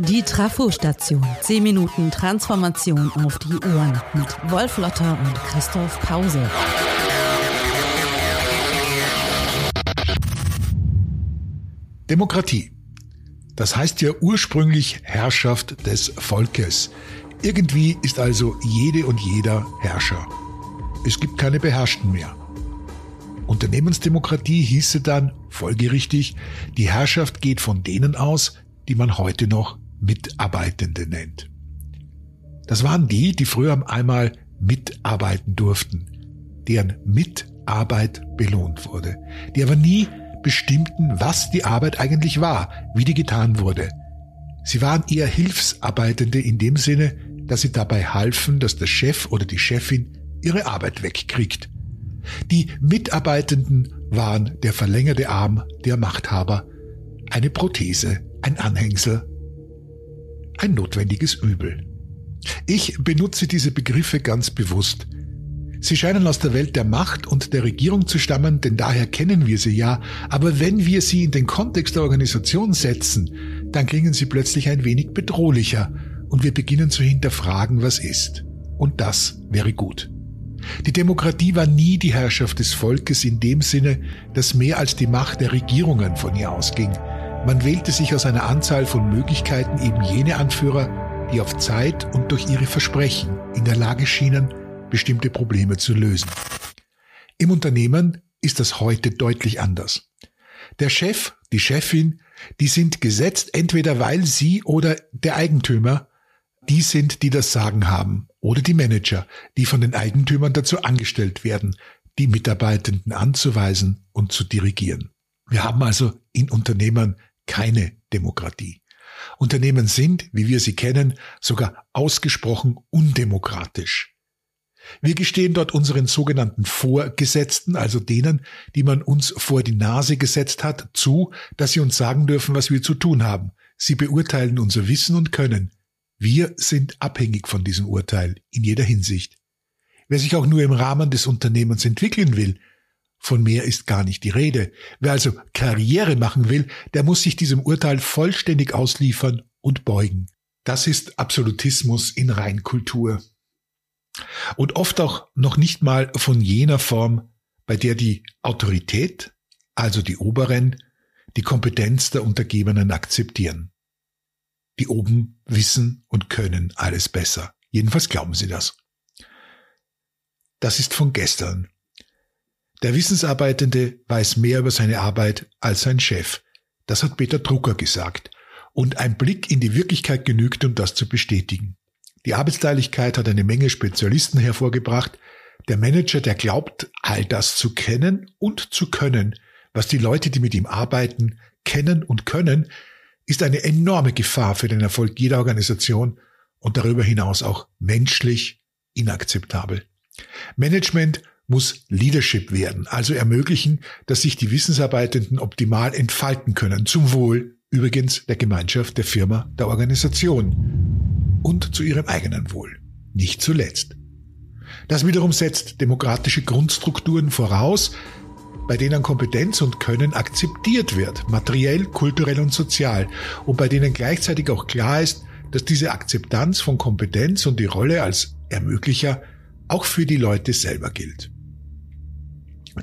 Die Trafo-Station. 10 Minuten Transformation auf die Ohren mit Wolf Lotter und Christoph Pause. Demokratie. Das heißt ja ursprünglich Herrschaft des Volkes. Irgendwie ist also jede und jeder Herrscher. Es gibt keine Beherrschten mehr. Unternehmensdemokratie hieße dann, folgerichtig, die Herrschaft geht von denen aus, die man heute noch Mitarbeitende nennt. Das waren die, die früher einmal mitarbeiten durften, deren Mitarbeit belohnt wurde, die aber nie bestimmten, was die Arbeit eigentlich war, wie die getan wurde. Sie waren eher Hilfsarbeitende in dem Sinne, dass sie dabei halfen, dass der Chef oder die Chefin ihre Arbeit wegkriegt. Die Mitarbeitenden waren der verlängerte Arm der Machthaber, eine Prothese, ein Anhängsel, ein notwendiges Übel. Ich benutze diese Begriffe ganz bewusst. Sie scheinen aus der Welt der Macht und der Regierung zu stammen, denn daher kennen wir sie ja, aber wenn wir sie in den Kontext der Organisation setzen, dann klingen sie plötzlich ein wenig bedrohlicher und wir beginnen zu hinterfragen, was ist. Und das wäre gut. Die Demokratie war nie die Herrschaft des Volkes in dem Sinne, dass mehr als die Macht der Regierungen von ihr ausging. Man wählte sich aus einer Anzahl von Möglichkeiten eben jene Anführer, die auf Zeit und durch ihre Versprechen in der Lage schienen, bestimmte Probleme zu lösen. Im Unternehmen ist das heute deutlich anders. Der Chef, die Chefin, die sind gesetzt, entweder weil sie oder der Eigentümer die sind, die das Sagen haben, oder die Manager, die von den Eigentümern dazu angestellt werden, die Mitarbeitenden anzuweisen und zu dirigieren. Wir haben also in Unternehmen keine Demokratie. Unternehmen sind, wie wir sie kennen, sogar ausgesprochen undemokratisch. Wir gestehen dort unseren sogenannten Vorgesetzten, also denen, die man uns vor die Nase gesetzt hat, zu, dass sie uns sagen dürfen, was wir zu tun haben. Sie beurteilen unser Wissen und Können. Wir sind abhängig von diesem Urteil in jeder Hinsicht. Wer sich auch nur im Rahmen des Unternehmens entwickeln will, von mehr ist gar nicht die Rede. Wer also Karriere machen will, der muss sich diesem Urteil vollständig ausliefern und beugen. Das ist Absolutismus in Reinkultur. Und oft auch noch nicht mal von jener Form, bei der die Autorität, also die Oberen, die Kompetenz der Untergebenen akzeptieren. Die oben wissen und können alles besser. Jedenfalls glauben sie das. Das ist von gestern. Der Wissensarbeitende weiß mehr über seine Arbeit als sein Chef. Das hat Peter Drucker gesagt. Und ein Blick in die Wirklichkeit genügt, um das zu bestätigen. Die Arbeitsteiligkeit hat eine Menge Spezialisten hervorgebracht. Der Manager, der glaubt, all das zu kennen und zu können, was die Leute, die mit ihm arbeiten, kennen und können, ist eine enorme Gefahr für den Erfolg jeder Organisation und darüber hinaus auch menschlich inakzeptabel. Management muss Leadership werden, also ermöglichen, dass sich die Wissensarbeitenden optimal entfalten können, zum Wohl übrigens der Gemeinschaft, der Firma, der Organisation und zu ihrem eigenen Wohl. Nicht zuletzt. Das wiederum setzt demokratische Grundstrukturen voraus, bei denen Kompetenz und Können akzeptiert wird, materiell, kulturell und sozial, und bei denen gleichzeitig auch klar ist, dass diese Akzeptanz von Kompetenz und die Rolle als Ermöglicher auch für die Leute selber gilt.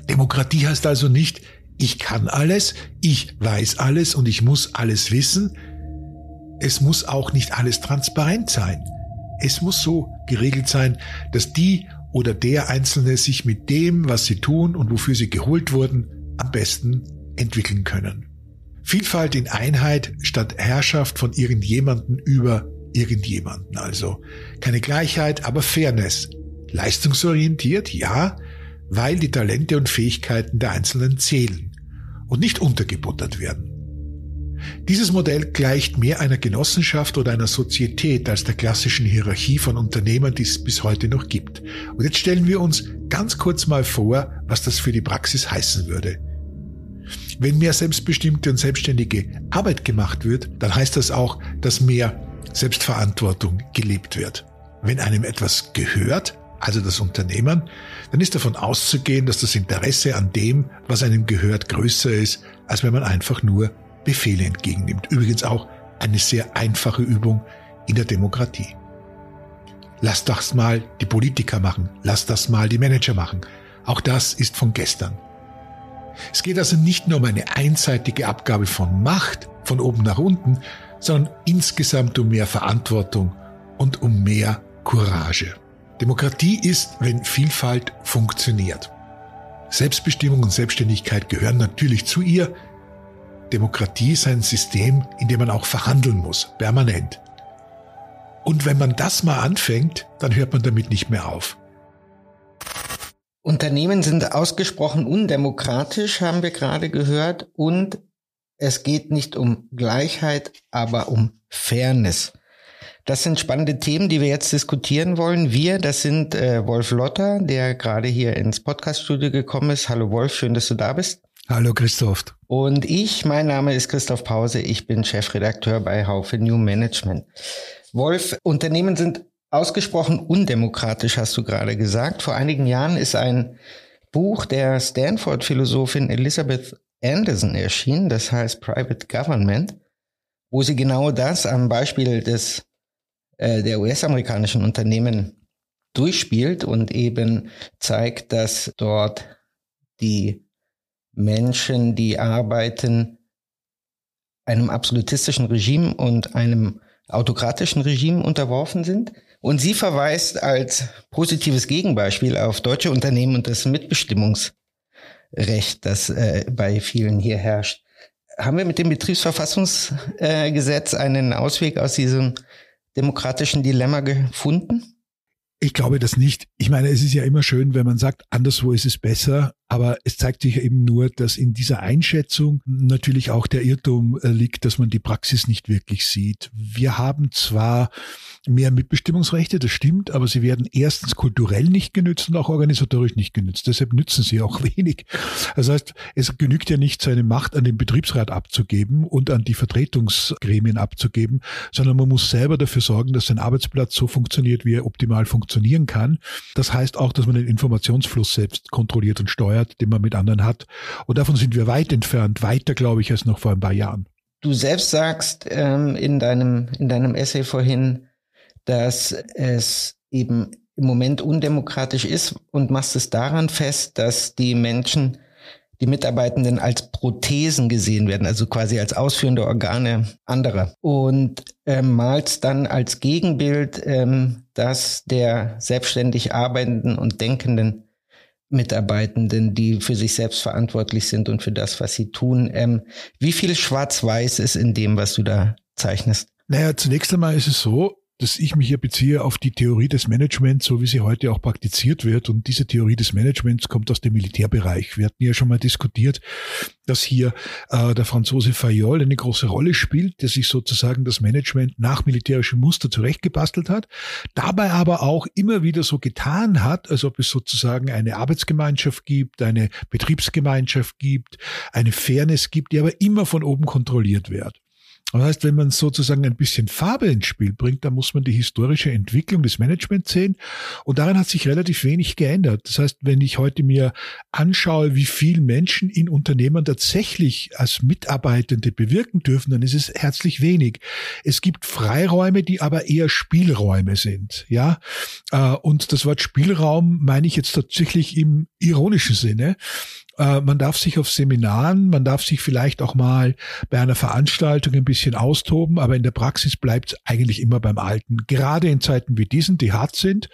Demokratie heißt also nicht, ich kann alles, ich weiß alles und ich muss alles wissen. Es muss auch nicht alles transparent sein. Es muss so geregelt sein, dass die oder der Einzelne sich mit dem, was sie tun und wofür sie geholt wurden, am besten entwickeln können. Vielfalt in Einheit statt Herrschaft von irgendjemanden über irgendjemanden also. Keine Gleichheit, aber Fairness. Leistungsorientiert, ja, weil die Talente und Fähigkeiten der Einzelnen zählen und nicht untergebuttert werden. Dieses Modell gleicht mehr einer Genossenschaft oder einer Sozietät als der klassischen Hierarchie von Unternehmern, die es bis heute noch gibt. Und jetzt stellen wir uns ganz kurz mal vor, was das für die Praxis heißen würde. Wenn mehr selbstbestimmte und selbstständige Arbeit gemacht wird, dann heißt das auch, dass mehr Selbstverantwortung gelebt wird. Wenn einem etwas gehört, also das Unternehmen, dann ist davon auszugehen, dass das Interesse an dem, was einem gehört, größer ist, als wenn man einfach nur Befehle entgegennimmt. Übrigens auch eine sehr einfache Übung in der Demokratie. Lass das mal die Politiker machen, lass das mal die Manager machen. Auch das ist von gestern. Es geht also nicht nur um eine einseitige Abgabe von Macht von oben nach unten, sondern insgesamt um mehr Verantwortung und um mehr Courage. Demokratie ist, wenn Vielfalt funktioniert. Selbstbestimmung und Selbstständigkeit gehören natürlich zu ihr. Demokratie ist ein System, in dem man auch verhandeln muss, permanent. Und wenn man das mal anfängt, dann hört man damit nicht mehr auf. Unternehmen sind ausgesprochen undemokratisch, haben wir gerade gehört, und es geht nicht um Gleichheit, aber um Fairness. Das sind spannende Themen, die wir jetzt diskutieren wollen. Wir, das sind äh, Wolf Lotter, der gerade hier ins Podcaststudio gekommen ist. Hallo Wolf, schön, dass du da bist. Hallo Christoph. Und ich, mein Name ist Christoph Pause, ich bin Chefredakteur bei Haufe New Management. Wolf, Unternehmen sind ausgesprochen undemokratisch, hast du gerade gesagt. Vor einigen Jahren ist ein Buch der Stanford-Philosophin Elizabeth Anderson erschienen, das heißt Private Government, wo sie genau das am Beispiel des äh, der US-amerikanischen Unternehmen durchspielt und eben zeigt, dass dort die Menschen, die arbeiten, einem absolutistischen Regime und einem autokratischen Regime unterworfen sind. Und sie verweist als positives Gegenbeispiel auf deutsche Unternehmen und das Mitbestimmungsrecht, das äh, bei vielen hier herrscht. Haben wir mit dem Betriebsverfassungsgesetz einen Ausweg aus diesem demokratischen Dilemma gefunden? Ich glaube das nicht. Ich meine, es ist ja immer schön, wenn man sagt, anderswo ist es besser. Aber es zeigt sich eben nur, dass in dieser Einschätzung natürlich auch der Irrtum äh, liegt, dass man die Praxis nicht wirklich sieht. Wir haben zwar mehr Mitbestimmungsrechte, das stimmt, aber sie werden erstens kulturell nicht genützt und auch organisatorisch nicht genützt. Deshalb nützen sie auch wenig. Das heißt, es genügt ja nicht, seine Macht an den Betriebsrat abzugeben und an die Vertretungsgremien abzugeben, sondern man muss selber dafür sorgen, dass sein Arbeitsplatz so funktioniert, wie er optimal funktionieren kann. Das heißt auch, dass man den Informationsfluss selbst kontrolliert und steuert steuert, den man mit anderen hat. Und davon sind wir weit entfernt, weiter, glaube ich, als noch vor ein paar Jahren. Du selbst sagst ähm, in, deinem, in deinem Essay vorhin, dass es eben im Moment undemokratisch ist und machst es daran fest, dass die Menschen, die Mitarbeitenden als Prothesen gesehen werden, also quasi als ausführende Organe anderer. Und ähm, malst dann als Gegenbild ähm, das der selbstständig arbeitenden und denkenden Mitarbeitenden, die für sich selbst verantwortlich sind und für das, was sie tun. Ähm, wie viel Schwarz-Weiß ist in dem, was du da zeichnest? Naja, zunächst einmal ist es so, dass ich mich hier beziehe auf die Theorie des Managements, so wie sie heute auch praktiziert wird. Und diese Theorie des Managements kommt aus dem Militärbereich. Wir hatten ja schon mal diskutiert, dass hier äh, der Franzose Fayol eine große Rolle spielt, der sich sozusagen das Management nach militärischem Muster zurechtgebastelt hat, dabei aber auch immer wieder so getan hat, als ob es sozusagen eine Arbeitsgemeinschaft gibt, eine Betriebsgemeinschaft gibt, eine Fairness gibt, die aber immer von oben kontrolliert wird. Das heißt, wenn man sozusagen ein bisschen Farbe ins Spiel bringt, dann muss man die historische Entwicklung des Managements sehen. Und daran hat sich relativ wenig geändert. Das heißt, wenn ich heute mir anschaue, wie viel Menschen in Unternehmen tatsächlich als Mitarbeitende bewirken dürfen, dann ist es herzlich wenig. Es gibt Freiräume, die aber eher Spielräume sind. Ja, äh, und das Wort Spielraum meine ich jetzt tatsächlich im ironischen Sinne. Äh, man darf sich auf Seminaren, man darf sich vielleicht auch mal bei einer Veranstaltung ein bisschen austoben, aber in der Praxis bleibt es eigentlich immer beim Alten. Gerade in Zeiten wie diesen, die hart sind,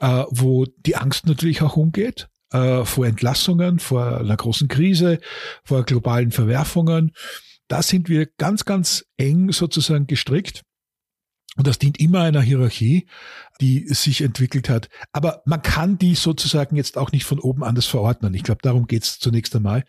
äh, wo die Angst natürlich auch umgeht äh, vor Entlassungen, vor einer großen Krise, vor globalen Verwerfungen. Da sind wir ganz, ganz eng sozusagen gestrickt. Und das dient immer einer Hierarchie, die sich entwickelt hat. Aber man kann die sozusagen jetzt auch nicht von oben anders verordnen. Ich glaube, darum geht es zunächst einmal.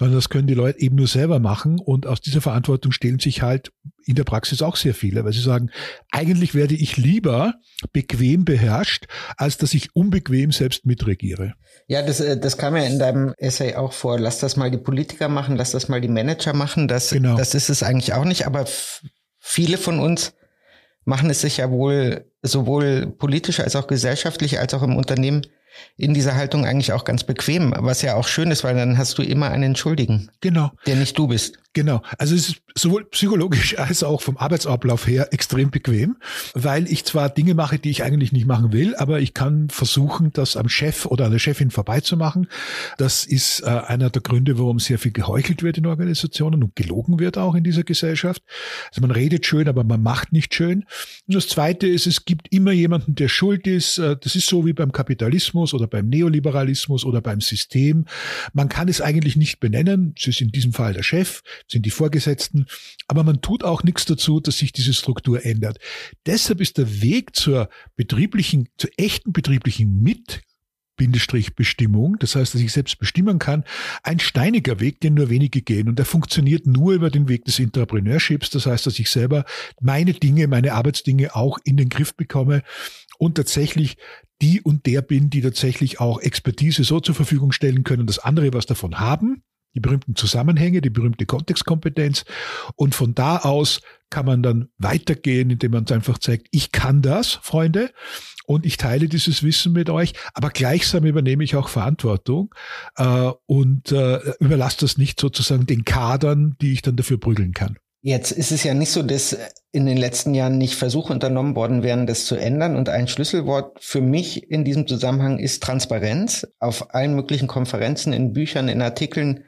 Und das können die Leute eben nur selber machen. Und aus dieser Verantwortung stehlen sich halt in der Praxis auch sehr viele, weil sie sagen, eigentlich werde ich lieber bequem beherrscht, als dass ich unbequem selbst mitregiere. Ja, das, äh, das kam ja in deinem Essay auch vor. Lass das mal die Politiker machen, lass das mal die Manager machen. Das, genau. das ist es eigentlich auch nicht. Aber viele von uns machen es sich ja wohl sowohl politisch als auch gesellschaftlich als auch im Unternehmen in dieser Haltung eigentlich auch ganz bequem, was ja auch schön ist, weil dann hast du immer einen Schuldigen. Genau. Der nicht du bist. Genau. Also es ist sowohl psychologisch als auch vom Arbeitsablauf her extrem bequem, weil ich zwar Dinge mache, die ich eigentlich nicht machen will, aber ich kann versuchen, das am Chef oder an der Chefin vorbeizumachen. Das ist äh, einer der Gründe, warum sehr viel geheuchelt wird in Organisationen und gelogen wird auch in dieser Gesellschaft. Also man redet schön, aber man macht nicht schön. Und das Zweite ist, es gibt immer jemanden, der schuld ist. Äh, das ist so wie beim Kapitalismus oder beim Neoliberalismus oder beim System. Man kann es eigentlich nicht benennen. Es ist in diesem Fall der Chef sind die Vorgesetzten, aber man tut auch nichts dazu, dass sich diese Struktur ändert. Deshalb ist der Weg zur betrieblichen, zur echten betrieblichen Mit Bindestrich Bestimmung, das heißt, dass ich selbst bestimmen kann, ein steiniger Weg, den nur wenige gehen. Und der funktioniert nur über den Weg des Entrepreneurships, das heißt, dass ich selber meine Dinge, meine Arbeitsdinge auch in den Griff bekomme und tatsächlich die und der bin, die tatsächlich auch Expertise so zur Verfügung stellen können, dass andere was davon haben die berühmten Zusammenhänge, die berühmte Kontextkompetenz. Und von da aus kann man dann weitergehen, indem man einfach zeigt, ich kann das, Freunde, und ich teile dieses Wissen mit euch, aber gleichsam übernehme ich auch Verantwortung äh, und äh, überlasse das nicht sozusagen den Kadern, die ich dann dafür prügeln kann. Jetzt ist es ja nicht so, dass in den letzten Jahren nicht Versuche unternommen worden wären, das zu ändern. Und ein Schlüsselwort für mich in diesem Zusammenhang ist Transparenz. Auf allen möglichen Konferenzen, in Büchern, in Artikeln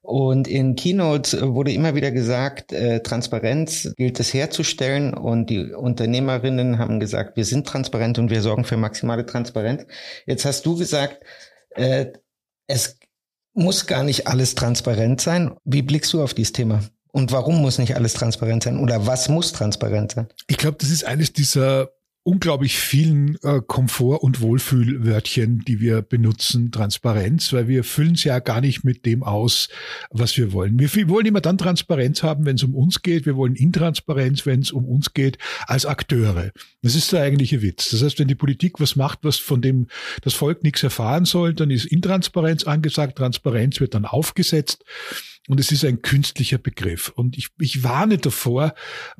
und in Keynotes wurde immer wieder gesagt, äh, Transparenz gilt es herzustellen und die Unternehmerinnen haben gesagt, wir sind transparent und wir sorgen für maximale Transparenz. Jetzt hast du gesagt, äh, es muss gar nicht alles transparent sein. Wie blickst du auf dieses Thema? Und warum muss nicht alles transparent sein? Oder was muss transparent sein? Ich glaube, das ist eines dieser unglaublich vielen äh, Komfort- und Wohlfühlwörtchen, die wir benutzen, Transparenz, weil wir füllen es ja gar nicht mit dem aus, was wir wollen. Wir, wir wollen immer dann Transparenz haben, wenn es um uns geht. Wir wollen Intransparenz, wenn es um uns geht, als Akteure. Das ist der eigentliche Witz. Das heißt, wenn die Politik was macht, was von dem das Volk nichts erfahren soll, dann ist Intransparenz angesagt, Transparenz wird dann aufgesetzt. Und es ist ein künstlicher Begriff. Und ich, ich warne davor,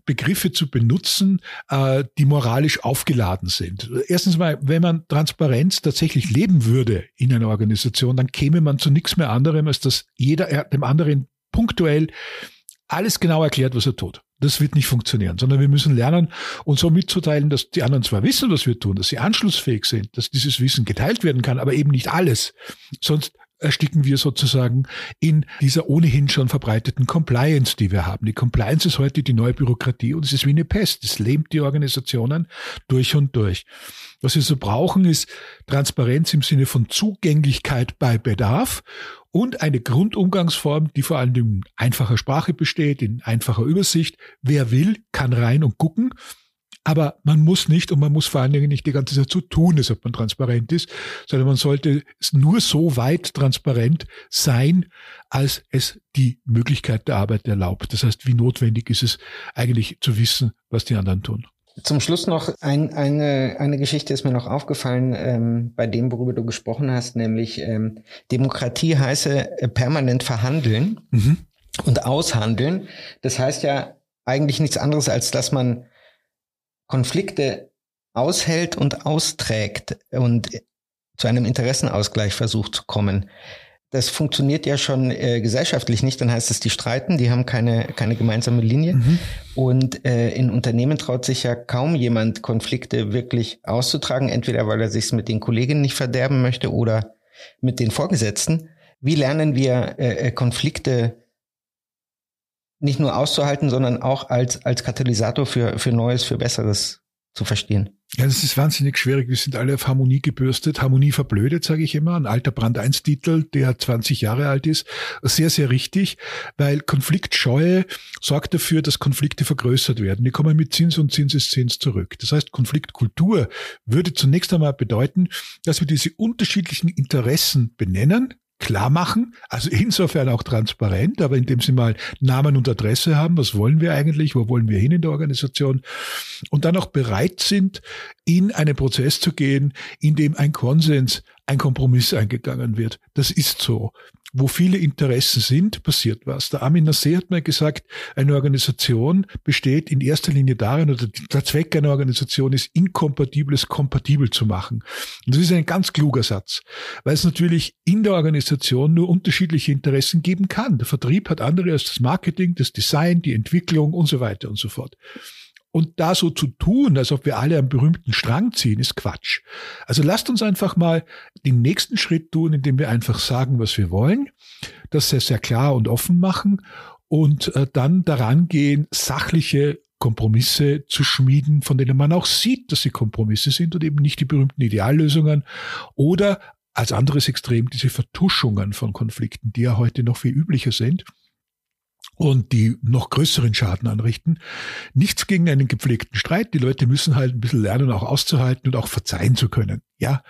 Begriffe zu benutzen, äh, die moralisch aufgeladen sind. Erstens mal, wenn man Transparenz tatsächlich leben würde in einer Organisation, dann käme man zu nichts mehr anderem, als dass jeder dem anderen punktuell alles genau erklärt, was er tut. Das wird nicht funktionieren, sondern wir müssen lernen, uns so mitzuteilen, dass die anderen zwar wissen, was wir tun, dass sie anschlussfähig sind, dass dieses Wissen geteilt werden kann, aber eben nicht alles. Sonst ersticken wir sozusagen in dieser ohnehin schon verbreiteten Compliance, die wir haben. Die Compliance ist heute die neue Bürokratie und es ist wie eine Pest. Es lähmt die Organisationen durch und durch. Was wir so brauchen, ist Transparenz im Sinne von Zugänglichkeit bei Bedarf und eine Grundumgangsform, die vor allem in einfacher Sprache besteht, in einfacher Übersicht. Wer will, kann rein und gucken. Aber man muss nicht und man muss vor allen Dingen nicht die ganze Zeit so tun, als ob man transparent ist, sondern man sollte es nur so weit transparent sein, als es die Möglichkeit der Arbeit erlaubt. Das heißt, wie notwendig ist es eigentlich zu wissen, was die anderen tun. Zum Schluss noch ein, eine, eine Geschichte ist mir noch aufgefallen ähm, bei dem, worüber du gesprochen hast, nämlich ähm, Demokratie heiße äh, permanent verhandeln mhm. und aushandeln. Das heißt ja eigentlich nichts anderes, als dass man Konflikte aushält und austrägt und zu einem Interessenausgleich versucht zu kommen. Das funktioniert ja schon äh, gesellschaftlich nicht. Dann heißt es, die streiten, die haben keine, keine gemeinsame Linie. Mhm. Und äh, in Unternehmen traut sich ja kaum jemand, Konflikte wirklich auszutragen, entweder weil er sich mit den Kolleginnen nicht verderben möchte oder mit den Vorgesetzten. Wie lernen wir äh, äh Konflikte nicht nur auszuhalten, sondern auch als, als Katalysator für, für Neues, für Besseres zu verstehen. Ja, das ist wahnsinnig schwierig. Wir sind alle auf Harmonie gebürstet. Harmonie verblödet, sage ich immer. Ein alter Brand 1 Titel, der 20 Jahre alt ist. Sehr, sehr richtig, weil Konfliktscheue sorgt dafür, dass Konflikte vergrößert werden. Die kommen mit Zins und Zinseszins zurück. Das heißt, Konfliktkultur würde zunächst einmal bedeuten, dass wir diese unterschiedlichen Interessen benennen, klar machen, also insofern auch transparent, aber indem sie mal Namen und Adresse haben, was wollen wir eigentlich, wo wollen wir hin in der Organisation und dann auch bereit sind, in einen Prozess zu gehen, in dem ein Konsens, ein Kompromiss eingegangen wird. Das ist so. Wo viele Interessen sind, passiert was. Der Armin Nassé hat mal gesagt, eine Organisation besteht in erster Linie darin, oder der Zweck einer Organisation ist, Inkompatibles kompatibel zu machen. Und das ist ein ganz kluger Satz, weil es natürlich in der Organisation nur unterschiedliche Interessen geben kann. Der Vertrieb hat andere als das Marketing, das Design, die Entwicklung und so weiter und so fort. Und da so zu tun, als ob wir alle am berühmten Strang ziehen, ist Quatsch. Also lasst uns einfach mal den nächsten Schritt tun, indem wir einfach sagen, was wir wollen, das sehr, sehr klar und offen machen und äh, dann daran gehen, sachliche Kompromisse zu schmieden, von denen man auch sieht, dass sie Kompromisse sind und eben nicht die berühmten Ideallösungen oder als anderes Extrem diese Vertuschungen von Konflikten, die ja heute noch viel üblicher sind und die noch größeren Schaden anrichten. Nichts gegen einen gepflegten Streit. Die Leute müssen halt ein bisschen lernen, auch auszuhalten und auch verzeihen zu können. Ja,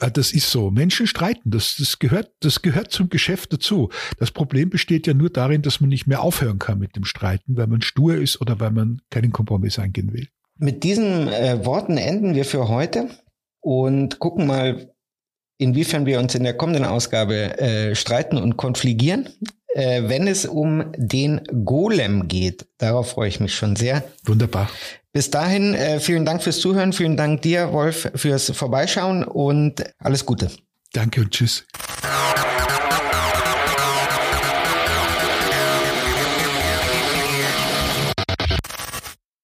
äh, das ist so. Menschen streiten. Das, das gehört, das gehört zum Geschäft dazu. Das Problem besteht ja nur darin, dass man nicht mehr aufhören kann mit dem Streiten, weil man stur ist oder weil man keinen Kompromiss eingehen will. Mit diesen äh, Worten enden wir für heute und gucken mal, inwiefern wir uns in der kommenden Ausgabe äh, streiten und konfligieren äh, wenn es um den Golem geht. Darauf freue ich mich schon sehr. Wunderbar. Bis dahin, äh, vielen Dank fürs Zuhören. Vielen Dank dir, Wolf, fürs Vorbeischauen und alles Gute. Danke und tschüss.